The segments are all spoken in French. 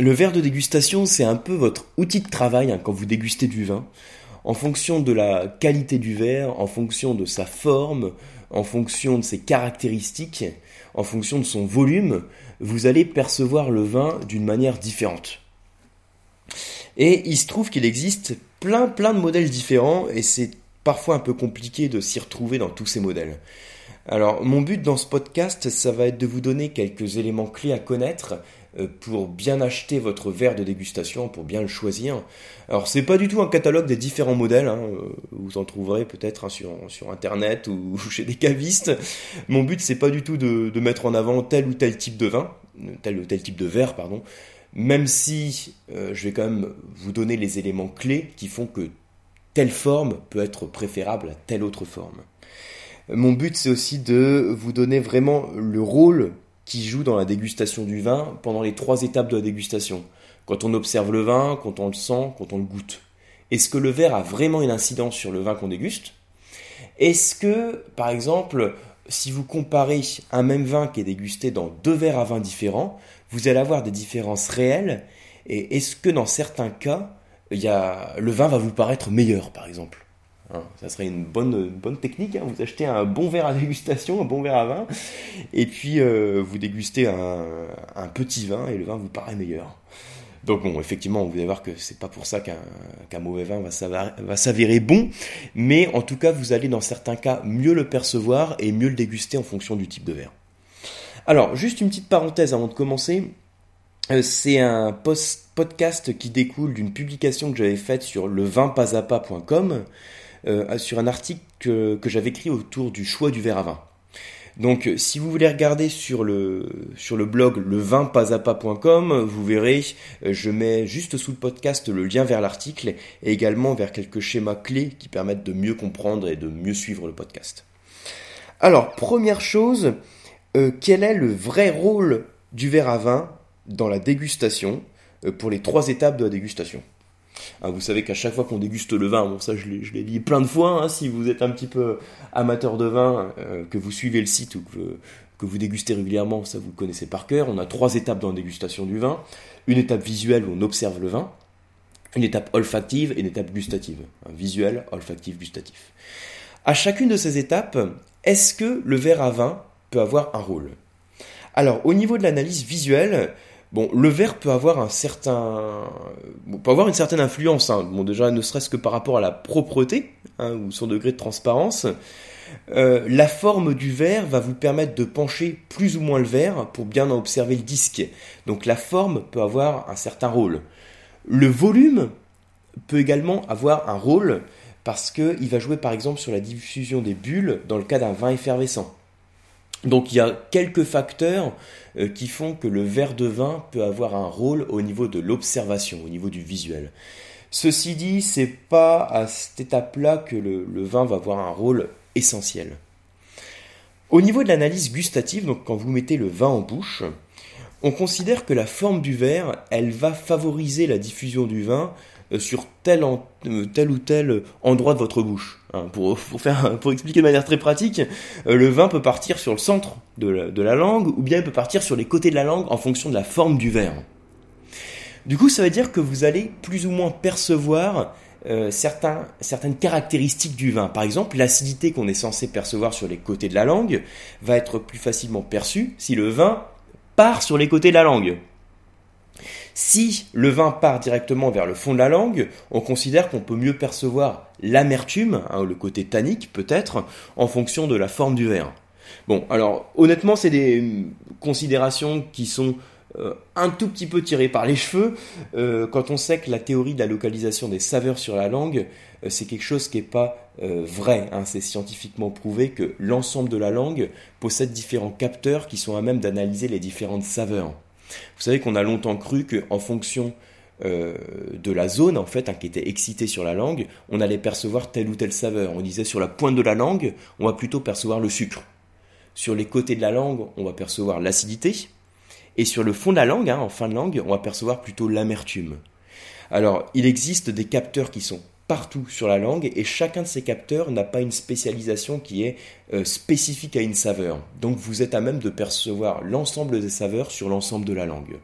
Le verre de dégustation, c'est un peu votre outil de travail hein, quand vous dégustez du vin. En fonction de la qualité du verre, en fonction de sa forme, en fonction de ses caractéristiques, en fonction de son volume, vous allez percevoir le vin d'une manière différente. Et il se trouve qu'il existe plein plein de modèles différents et c'est parfois un peu compliqué de s'y retrouver dans tous ces modèles. Alors mon but dans ce podcast, ça va être de vous donner quelques éléments clés à connaître pour bien acheter votre verre de dégustation, pour bien le choisir. Alors c'est pas du tout un catalogue des différents modèles, hein, euh, vous en trouverez peut-être hein, sur, internet ou chez des cavistes. Mon but c'est pas du tout de, de, mettre en avant tel ou tel type de vin, tel ou tel type de verre, pardon, même si euh, je vais quand même vous donner les éléments clés qui font que telle forme peut être préférable à telle autre forme. Mon but c'est aussi de vous donner vraiment le rôle qui joue dans la dégustation du vin pendant les trois étapes de la dégustation. Quand on observe le vin, quand on le sent, quand on le goûte. Est-ce que le verre a vraiment une incidence sur le vin qu'on déguste? Est-ce que, par exemple, si vous comparez un même vin qui est dégusté dans deux verres à vin différents, vous allez avoir des différences réelles? Et est-ce que dans certains cas, il y a, le vin va vous paraître meilleur, par exemple? Hein, ça serait une bonne, technique. Hein. Vous achetez un bon verre à dégustation, un bon verre à vin, et puis euh, vous dégustez un, petit vin et le vin vous paraît meilleur. Donc bon, effectivement, vous allez voir que c'est pas pour ça qu'un mauvais vin va s'avérer bon, mais en tout cas, vous allez dans certains cas mieux le percevoir et mieux le déguster en fonction du type de verre. Alors, juste une petite parenthèse avant de commencer. Euh, c'est un podcast qui découle d'une publication que j'avais faite sur levinpasapa.com euh, sur un article que, j'avais écrit autour du choix du verre à vin. Donc euh, si vous voulez regarder sur le, sur le blog levinpasapa.com, vous verrez, euh, je mets juste sous le podcast le lien vers l'article et également vers quelques schémas clés qui permettent de mieux comprendre et de mieux suivre le podcast. Alors, première chose, quel est le vrai rôle du verre à vin dans la dégustation pour les trois étapes de la dégustation? Hein, vous savez qu'à chaque fois qu'on déguste le vin, bon ça je l'ai dit plein de fois, hein, si vous êtes un petit peu amateur de vin, euh, que vous suivez le site ou que, vous dégustez régulièrement, ça vous connaissez par cœur. On a trois étapes dans la dégustation du vin. Une étape visuelle où on observe le vin, une étape olfactive et une étape gustative. Visuel, olfactif, gustatif. À chacune de ces étapes, est-ce que le verre à vin peut avoir un rôle? Alors au niveau de l'analyse visuelle, Bon, le verre peut avoir un certain, peut avoir une certaine influence. Hein. Bon, déjà, ne serait-ce que par rapport à la propreté hein, ou son degré de transparence. Euh, la forme du verre va vous permettre de pencher plus ou moins le verre pour bien en observer le disque. Donc la forme peut avoir un certain rôle. Le volume peut également avoir un rôle parce qu'il va jouer par exemple sur la diffusion des bulles dans le cas d'un vin effervescent. Donc il y a quelques facteurs euh, qui font que le verre de vin peut avoir un rôle au niveau de l'observation, au niveau du visuel. Ceci dit, c'est pas à cette étape-là que le, vin va avoir un rôle essentiel. Au niveau de l'analyse gustative, donc quand vous mettez le vin en bouche, on considère que la forme du verre, elle va favoriser la diffusion du vin sur tel, euh, tel, ou tel endroit de votre bouche. Hein, pour, expliquer de manière très pratique, euh, le vin peut partir sur le centre de la, langue ou bien il peut partir sur les côtés de la langue en fonction de la forme du verre. Du coup, ça veut dire que vous allez plus ou moins percevoir certaines caractéristiques du vin. Par exemple, l'acidité qu'on est censé percevoir sur les côtés de la langue va être plus facilement perçue si le vin part sur les côtés de la langue. Si le vin part directement vers le fond de la langue, on considère qu'on peut mieux percevoir l'amertume, hein, le côté tannique peut-être, en fonction de la forme du verre. Bon, alors honnêtement, c'est des hum, considérations qui sont euh, un tout petit peu tirées par les cheveux euh, quand on sait que la théorie de la localisation des saveurs sur la langue, euh, c'est quelque chose qui n'est pas vrai. Hein. c'est scientifiquement prouvé que l'ensemble de la langue possède différents capteurs qui sont à même d'analyser les différentes saveurs. Vous savez qu'on a longtemps cru qu'en fonction euh, de la zone en fait hein, qui était excitée sur la langue, on allait percevoir telle ou telle saveur. On disait sur la pointe de la langue, on va plutôt percevoir le sucre. Sur les côtés de la langue, on va percevoir l'acidité. Et sur le fond de la langue, hein, en fin de langue, on va percevoir plutôt l'amertume. Alors, il existe des capteurs qui sont partout sur la langue et chacun de ces capteurs n'a pas une spécialisation qui est euh, spécifique à une saveur. Donc vous êtes à même de percevoir l'ensemble des saveurs sur l'ensemble de la langue.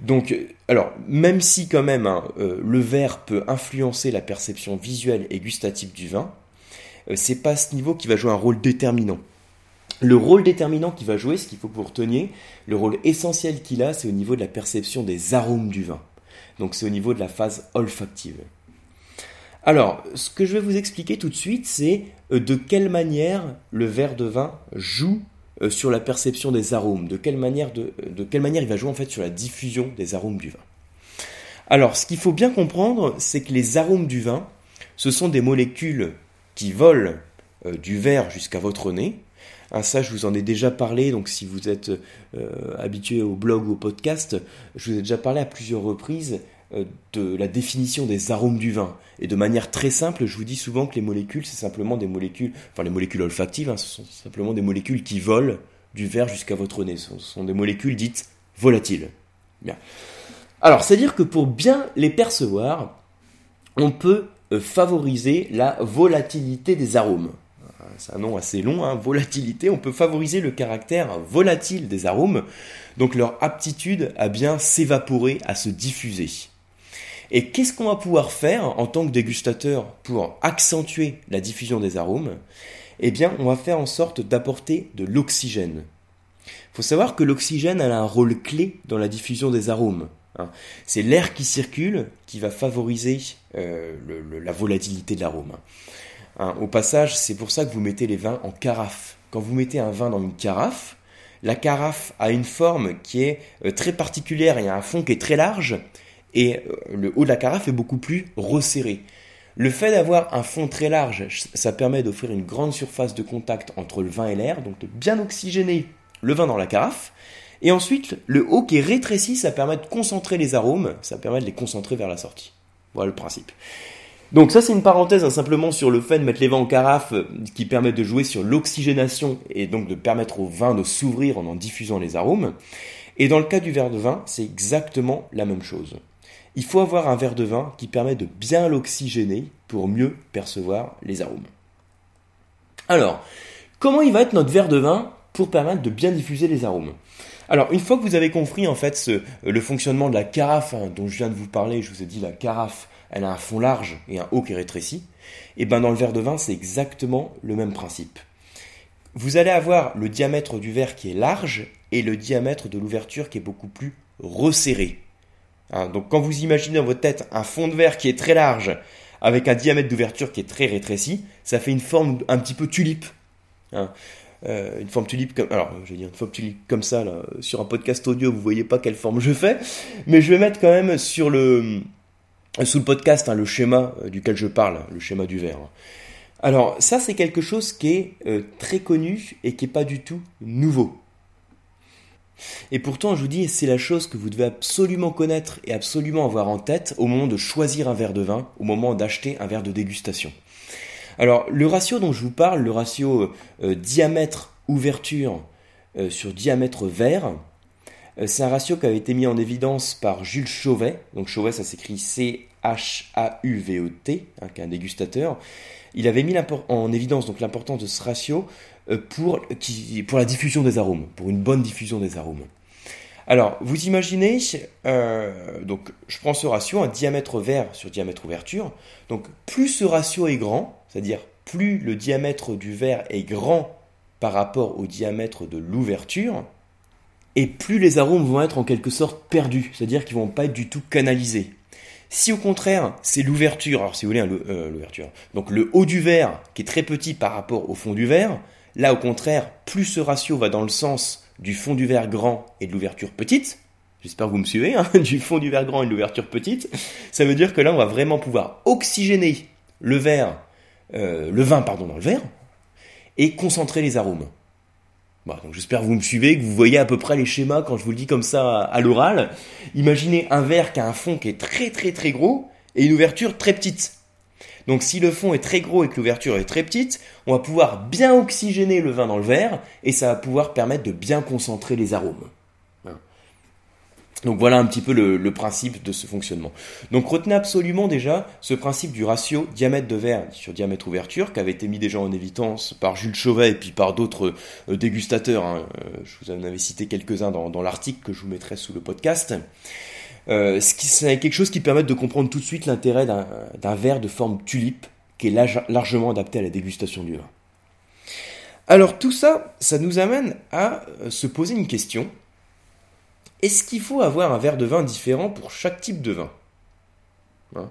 Donc, alors, même si quand même hein, le verre peut influencer la perception visuelle et gustative du vin, c'est pas ce niveau qui va jouer un rôle déterminant. Le rôle déterminant qu'il va jouer, ce qu'il faut que vous reteniez, le rôle essentiel qu'il a, c'est au niveau de la perception des arômes du vin. Donc c'est au niveau de la phase olfactive. Alors, ce que je vais vous expliquer tout de suite, c'est euh, de quelle manière le verre de vin joue euh, sur la perception des arômes, de quelle manière, de, quelle manière il va jouer en fait sur la diffusion des arômes du vin. Alors, ce qu'il faut bien comprendre, c'est que les arômes du vin, ce sont des molécules qui volent euh, du verre jusqu'à votre nez, ah, ça, je vous en ai déjà parlé, donc si vous êtes euh, habitué au blog ou au podcast, je vous ai déjà parlé à plusieurs reprises euh, de la définition des arômes du vin. Et de manière très simple, je vous dis souvent que les molécules, c'est simplement des molécules, enfin les molécules olfactives, hein, ce sont simplement des molécules qui volent du verre jusqu'à votre nez. Ce sont des molécules dites volatiles. Alors, c'est-à-dire que pour bien les percevoir, on peut euh, favoriser la volatilité des arômes c'est un nom assez long, hein, volatilité, on peut favoriser le caractère volatile des arômes, donc leur aptitude à bien s'évaporer, à se diffuser. Et qu'est-ce qu'on va pouvoir faire en tant que dégustateur pour accentuer la diffusion des arômes? Eh bien, on va faire en sorte d'apporter de l'oxygène. Il faut savoir que l'oxygène a un rôle clé dans la diffusion des arômes. Hein. C'est l'air qui circule qui va favoriser euh, la volatilité de l'arôme. Hein, au passage, c'est pour ça que vous mettez les vins en carafe. Quand vous mettez un vin dans une carafe, la carafe a une forme qui est euh, très particulière, y a un fond qui est très large, et euh, le haut de la carafe est beaucoup plus resserré. Le fait d'avoir un fond très large, ça permet d'offrir une grande surface de contact entre le vin et l'air, donc de bien oxygéner le vin dans la carafe. Et ensuite, le haut qui est rétréci, ça permet de concentrer les arômes, ça permet de les concentrer vers la sortie. Voilà le principe. Donc ça c'est une parenthèse hein, simplement sur le fait de mettre les vins en carafe euh, qui permet de jouer sur l'oxygénation et donc de permettre au vin de s'ouvrir en en diffusant les arômes. Et dans le cas du verre de vin, c'est exactement la même chose. Il faut avoir un verre de vin qui permet de bien l'oxygéner pour mieux percevoir les arômes. Alors, comment il va être notre verre de vin pour permettre de bien diffuser les arômes? Alors, une fois que vous avez compris en fait le fonctionnement de la carafe hein, dont je viens de vous parler, je vous ai dit la carafe elle a un fond large et un haut qui est rétréci, et ben dans le verre de vin, c'est exactement le même principe. Vous allez avoir le diamètre du verre qui est large et le diamètre de l'ouverture qui est beaucoup plus resserré. Hein, donc quand vous imaginez dans votre tête un fond de verre qui est très large avec un diamètre d'ouverture qui est très rétréci, ça fait une forme un petit peu tulipe. Hein. Euh, une forme tulipe comme alors je vais dire une forme tulipe comme ça là, sur un podcast audio vous voyez pas quelle forme je fais mais je vais mettre quand même sur le sous le podcast, hein, le schéma euh, duquel je parle, le schéma du verre. Alors ça, c'est quelque chose qui est euh, très connu et qui n'est pas du tout nouveau. Et pourtant, je vous dis, c'est la chose que vous devez absolument connaître et absolument avoir en tête au moment de choisir un verre de vin, au moment d'acheter un verre de dégustation. Alors, le ratio dont je vous parle, le ratio euh, diamètre-ouverture sur diamètre verre, euh, c'est un ratio qui avait été mis en évidence par Jules Chauvet. Donc Chauvet, ça s'écrit C-H-A-U-V-E-T, hein, qui est un dégustateur. Il avait mis en évidence donc l'importance de ce ratio euh, pour, la diffusion des arômes, pour une bonne diffusion des arômes. Alors, vous imaginez, euh, donc je prends ce ratio, un diamètre vert sur diamètre ouverture. Donc, plus ce ratio est grand, c'est-à-dire plus le diamètre du verre est grand par rapport au diamètre de l'ouverture, et plus les arômes vont être en quelque sorte perdus, c'est-à-dire qu'ils vont pas être du tout canalisés. Si au contraire c'est l'ouverture, alors si vous voulez hein, euh, l'ouverture, donc le haut du verre qui est très petit par rapport au fond du verre, là au contraire plus ce ratio va dans le sens du fond du verre grand et de l'ouverture petite, j'espère que vous me suivez, hein, du fond du verre grand et de l'ouverture petite, ça veut dire que là on va vraiment pouvoir oxygéner le verre, euh, le vin pardon dans le verre et concentrer les arômes. Bah, donc j'espère que vous me suivez, que vous voyez à peu près les schémas quand je vous le dis comme ça à l'oral. Imaginez un verre qui a un fond qui est très très très gros et une ouverture très petite. Donc si le fond est très gros et que l'ouverture est très petite, on va pouvoir bien oxygéner le vin dans le verre et ça va pouvoir permettre de bien concentrer les arômes. Donc voilà un petit peu le, principe de ce fonctionnement. Donc retenez absolument déjà ce principe du ratio diamètre de verre sur diamètre ouverture qui avait été mis déjà en évidence par Jules Chauvet et puis par d'autres euh, dégustateurs. Hein. Euh, je vous en avais cité quelques-uns dans, l'article que je vous mettrai sous le podcast. Euh, c'est quelque chose qui permet de comprendre tout de suite l'intérêt d'un verre de forme tulipe qui est largement adapté à la dégustation du vin. Alors tout ça, ça nous amène à se poser une question. Est-ce qu'il faut avoir un verre de vin différent pour chaque type de vin? Hein?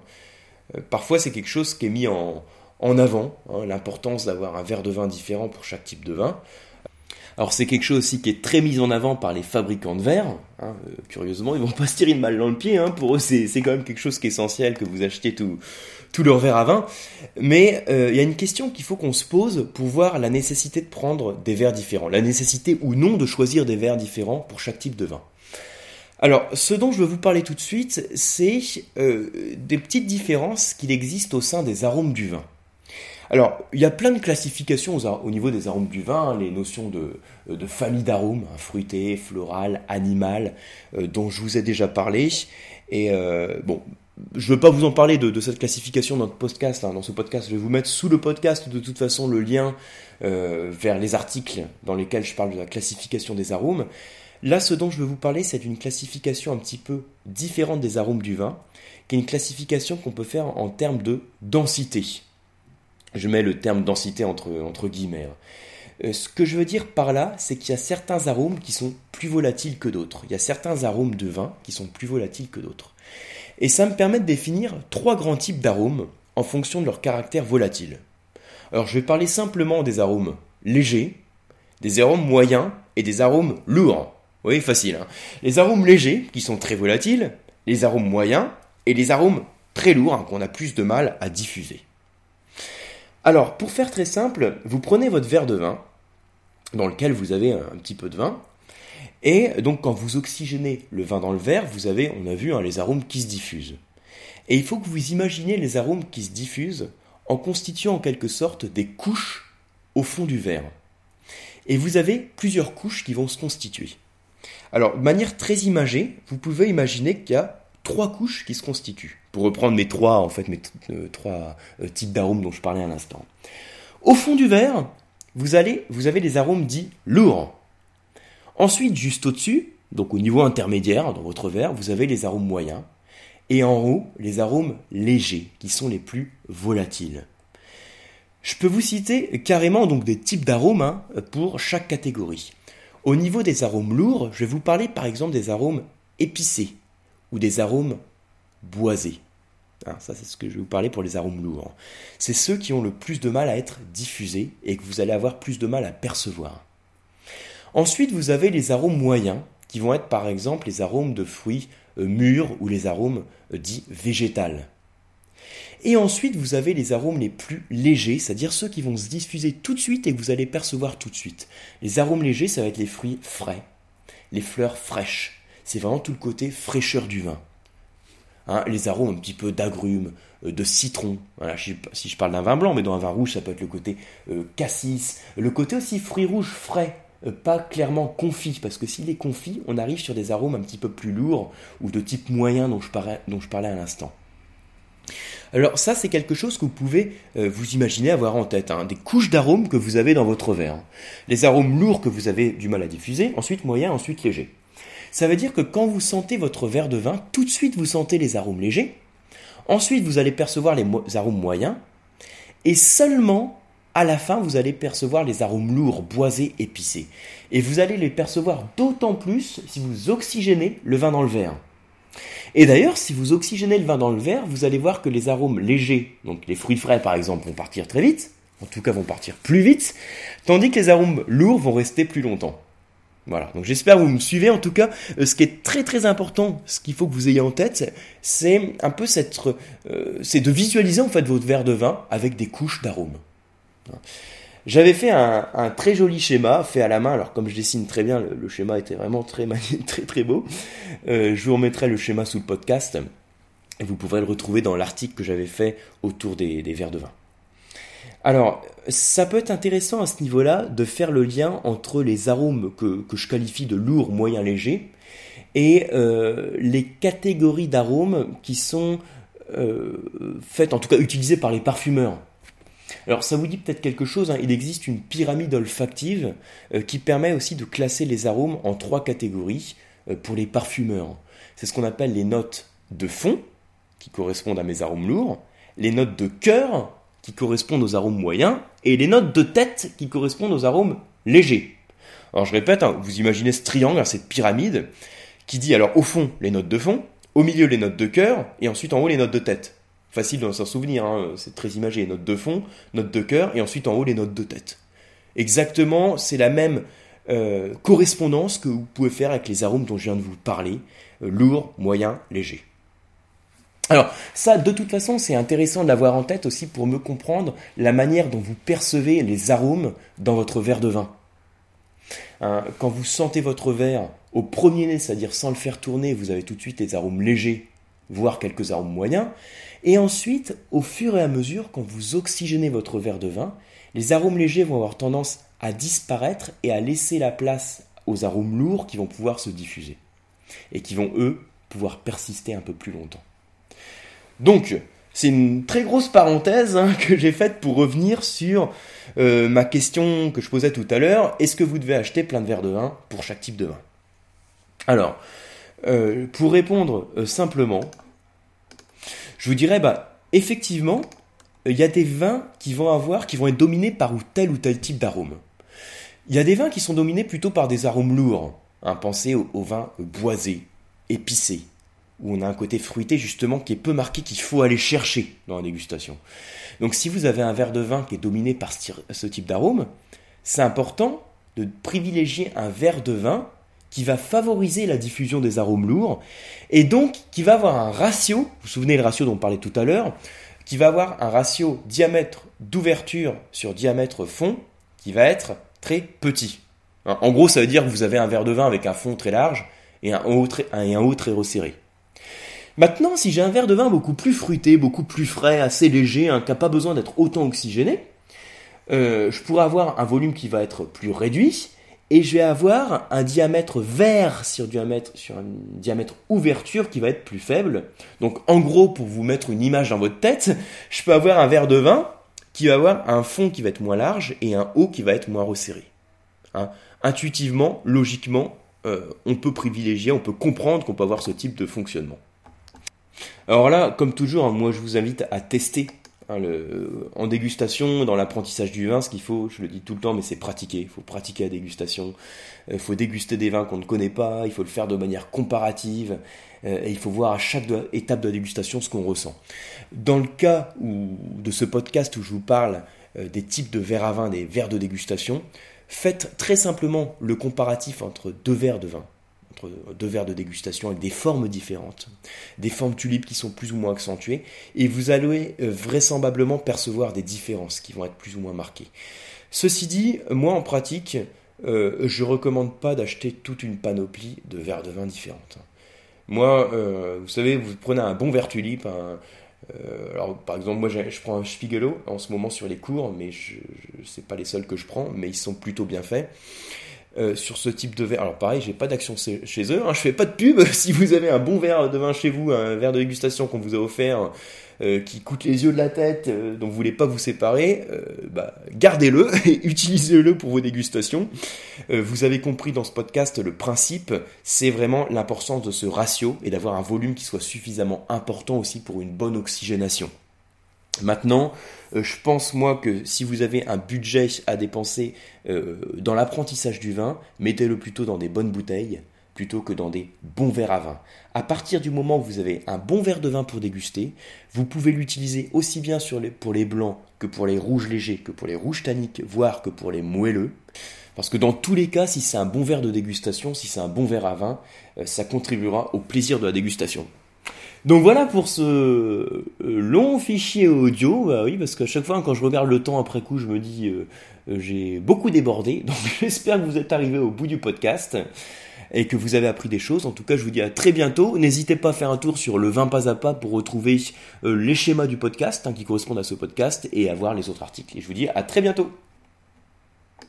Euh, Parfois c'est quelque chose qui est mis en, avant, hein, l'importance d'avoir un verre de vin différent pour chaque type de vin. Alors c'est quelque chose aussi qui est très mis en avant par les fabricants de verre. Hein, euh, curieusement, ils vont pas se tirer une balle dans le pied. Pour eux, c'est, quand même quelque chose qui est essentiel que vous achetiez tout, tout leur verre à vin. Mais euh, il y a une question qu'il faut qu'on se pose pour voir la nécessité de prendre des verres différents. La nécessité ou non de choisir des verres différents pour chaque type de vin. Alors, ce dont je veux vous parler tout de suite, c'est euh, des petites différences qu'il existe au sein des arômes du vin. Alors, il y a plein de classifications au niveau des arômes du vin, hein, les notions de, euh, famille d'arômes, hein, fruité, floral, animal, euh, dont je vous ai déjà parlé. Et bon, je ne veux pas vous en parler de, cette classification dans, notre podcast, hein. dans ce podcast. Je vais vous mettre sous le podcast de toute façon le lien vers les articles dans lesquels je parle de la classification des arômes. Là, ce dont je veux vous parler, c'est une classification un petit peu différente des arômes du vin, qui est une classification qu'on peut faire en termes de densité. Je mets le terme densité entre, entre guillemets. Hein. Euh, ce que je veux dire par là, c'est qu'il y a certains arômes qui sont plus volatiles que d'autres. Il y a certains arômes de vin qui sont plus volatiles que d'autres. Et ça me permet de définir trois grands types d'arômes en fonction de leur caractère volatile. Alors je vais parler simplement des arômes légers, des arômes moyens et des arômes lourds. Oui, facile. Hein. les arômes légers, qui sont très volatiles, les arômes moyens et les arômes très lourds, hein, qu'on a plus de mal à diffuser. Alors, pour faire très simple, vous prenez votre verre de vin, dans lequel vous avez un petit peu de vin, et donc quand vous oxygénez le vin dans le verre, vous avez, on a vu, hein, les arômes qui se diffusent. Et il faut que vous imaginez les arômes qui se diffusent en constituant en quelque sorte des couches au fond du verre. Et vous avez plusieurs couches qui vont se constituer. Alors, de manière très imagée, vous pouvez imaginer qu'il y a trois couches qui se constituent. Pour reprendre mes trois, en fait, mes euh, trois euh, types d'arômes dont je parlais à l'instant. Au fond du verre, vous, allez, vous avez les arômes dits lourds. Ensuite, juste au-dessus, donc au niveau intermédiaire dans votre verre, vous avez les arômes moyens. Et en haut, les arômes légers, qui sont les plus volatiles. Je peux vous citer carrément donc des types d'arômes hein, pour chaque catégorie. Au niveau des arômes lourds, je vais vous parler par exemple des arômes épicés, ou des arômes boisés. Ah, ça, c'est ce que je vais vous parler pour les arômes lourds. C'est ceux qui ont le plus de mal à être diffusés et que vous allez avoir plus de mal à percevoir. Ensuite, vous avez les arômes moyens, qui vont être par exemple les arômes de fruits euh, mûrs ou les arômes euh, dits végétales. Et ensuite, vous avez les arômes les plus légers, c'est-à-dire ceux qui vont se diffuser tout de suite et que vous allez percevoir tout de suite. Les arômes légers, ça va être les fruits frais, les fleurs fraîches, c'est vraiment tout le côté fraîcheur du vin. Hein, les arômes un petit peu d'agrumes, euh, de citron. Voilà, si je parle d'un vin blanc, mais dans un vin rouge, ça peut être le côté euh, cassis, le côté aussi fruits rouges frais, euh, pas clairement confit, parce que s'il est confit, on arrive sur des arômes un petit peu plus lourds ou de type moyen dont je parlais, dont je parlais à l'instant. Alors ça, c'est quelque chose que vous pouvez vous imaginer avoir en tête, hein, des couches d'arômes que vous avez dans votre verre. Les arômes lourds que vous avez du mal à diffuser, ensuite moyen, ensuite léger. Ça veut dire que quand vous sentez votre verre de vin, tout de suite vous sentez les arômes légers, ensuite vous allez percevoir les arômes moyens, et seulement à la fin vous allez percevoir les arômes lourds, boisés, épicés. Et vous allez les percevoir d'autant plus si vous oxygénez le vin dans le verre. Et d'ailleurs, si vous oxygénez le vin dans le verre, vous allez voir que les arômes légers, donc les fruits frais par exemple, vont partir très vite, en tout cas vont partir plus vite, tandis que les arômes lourds vont rester plus longtemps. Voilà, donc j'espère que vous me suivez. En tout cas, euh, ce qui est très très important, ce qu'il faut que vous ayez en tête, c'est un peu euh, c'est de visualiser en fait votre verre de vin avec des couches d'arômes. J'avais fait un, très joli schéma fait à la main. Alors comme je dessine très bien, le, schéma était vraiment très très très beau. Euh, je vous remettrai le schéma sous le podcast et vous pourrez le retrouver dans l'article que j'avais fait autour des, verres de vin. Alors, ça peut être intéressant à ce niveau-là de faire le lien entre les arômes que, je qualifie de lourds, moyens, légers et euh, les catégories d'arômes qui sont euh, faites, en tout cas utilisées par les parfumeurs. Alors ça vous dit peut-être quelque chose, hein. il existe une pyramide olfactive euh, qui permet aussi de classer les arômes en trois catégories pour les parfumeurs. c'est ce qu'on appelle les notes de fond, qui correspondent à mes arômes lourds, les notes de cœur, qui correspondent aux arômes moyens, et les notes de tête, qui correspondent aux arômes légers. Alors je répète, hein, vous imaginez ce triangle, hein, cette pyramide, qui dit alors au fond les notes de fond, au milieu les notes de cœur, et ensuite en haut les notes de tête. Facile de s'en souvenir, hein, c'est très imagé, notes de fond, notes de cœur, et ensuite en haut les notes de tête. Exactement, c'est la même euh, correspondance que vous pouvez faire avec les arômes dont je viens de vous parler, euh, lourd, moyen, léger. Alors ça, de toute façon, c'est intéressant de l'avoir en tête aussi pour me comprendre la manière dont vous percevez les arômes dans votre verre de vin. Hein, quand vous sentez votre verre au premier nez, c'est-à-dire sans le faire tourner, vous avez tout de suite les arômes légers, voire quelques arômes moyens. Et ensuite, au fur et à mesure, quand vous oxygénez votre verre de vin, les arômes légers vont avoir tendance à disparaître et à laisser la place aux arômes lourds qui vont pouvoir se diffuser et qui vont, eux, pouvoir persister un peu plus longtemps. Donc, c'est une très grosse parenthèse hein, que j'ai faite pour revenir sur euh, ma question que je posais tout à l'heure. Est-ce que vous devez acheter plein de verres de vin pour chaque type de vin? Alors, euh, pour répondre euh, simplement, je vous dirais, bah, effectivement, il y a des vins qui vont avoir, qui vont être dominés par tel ou tel type d'arôme. Il y a des vins qui sont dominés plutôt par des arômes lourds. Hein, pensez aux, aux vins boisés, épicés, où on a un côté fruité justement qui est peu marqué, qu'il faut aller chercher dans la dégustation. Donc si vous avez un verre de vin qui est dominé par ce type d'arôme, c'est important de privilégier un verre de vin qui va favoriser la diffusion des arômes lourds et donc qui va avoir un ratio, vous vous souvenez le ratio dont on parlait tout à l'heure, qui va avoir un ratio diamètre d'ouverture sur diamètre fond qui va être très petit. Hein, en gros, ça veut dire que vous avez un verre de vin avec un fond très large et un haut très, resserré. Maintenant, si j'ai un verre de vin beaucoup plus fruité, beaucoup plus frais, assez léger, hein, qui n'a pas besoin d'être autant oxygéné, euh, je pourrais avoir un volume qui va être plus réduit et je vais avoir un diamètre vert sur, diamètre, sur un diamètre ouverture qui va être plus faible. Donc en gros, pour vous mettre une image dans votre tête, je peux avoir un verre de vin qui va avoir un fond qui va être moins large et un haut qui va être moins resserré. Hein? Intuitivement, logiquement, euh, on peut privilégier, on peut comprendre qu'on peut avoir ce type de fonctionnement. Alors là, comme toujours, hein, moi je vous invite à tester hein, en dégustation, dans l'apprentissage du vin, ce qu'il faut, je le dis tout le temps, mais c'est pratiquer. Il faut pratiquer la dégustation. Il faut déguster des vins qu'on ne connaît pas. Il faut le faire de manière comparative. Euh, et il faut voir à chaque étape de la dégustation ce qu'on ressent. Dans le cas de ce podcast où je vous parle euh, des types de verres à vin, des verres de dégustation, faites très simplement le comparatif entre deux verres de vin deux verres de dégustation avec des formes différentes, des formes tulipes qui sont plus ou moins accentuées, et vous allez euh, vraisemblablement percevoir des différences qui vont être plus ou moins marquées. Ceci dit, moi en pratique, euh, je recommande pas d'acheter toute une panoplie de verres de vin différentes. Moi, euh, vous savez, vous prenez un bon verre tulipe, alors, par exemple, moi, je prends un Spiegelau en ce moment sur les cours, mais je, je c'est pas les seuls que je prends, mais ils sont plutôt bien faits. Euh, sur ce type de verre. Alors pareil, j'ai pas d'action chez eux, hein, je fais pas de pub. si vous avez un bon verre de vin chez vous, un verre de dégustation qu'on vous a offert, euh, qui coûte les yeux de la tête, euh, dont vous voulez pas vous séparer, bah, gardez-le et utilisez-le pour vos dégustations. vous avez compris dans ce podcast le principe, c'est vraiment l'importance de ce ratio et d'avoir un volume qui soit suffisamment important aussi pour une bonne oxygénation. Maintenant, euh, je pense moi que si vous avez un budget à dépenser euh, dans l'apprentissage du vin, mettez-le plutôt dans des bonnes bouteilles plutôt que dans des bons verres à vin. À partir du moment où vous avez un bon verre de vin pour déguster, vous pouvez l'utiliser aussi bien pour les blancs que pour les rouges légers, que pour les rouges tanniques, voire que pour les moelleux. Parce que dans tous les cas, si c'est un bon verre de dégustation, si c'est un bon verre à vin, euh, ça contribuera au plaisir de la dégustation. Donc voilà pour ce euh, long fichier audio. Bah oui, parce qu'à chaque fois quand je regarde le temps après coup, je me dis euh, euh, j'ai beaucoup débordé. Donc j'espère que vous êtes arrivé au bout du podcast et que vous avez appris des choses. En tout cas, je vous dis à très bientôt. N'hésitez pas à faire un tour sur le 20 pas à pas pour retrouver les schémas du podcast hein, qui correspondent à ce podcast et à voir les autres articles. Et je vous dis à très bientôt.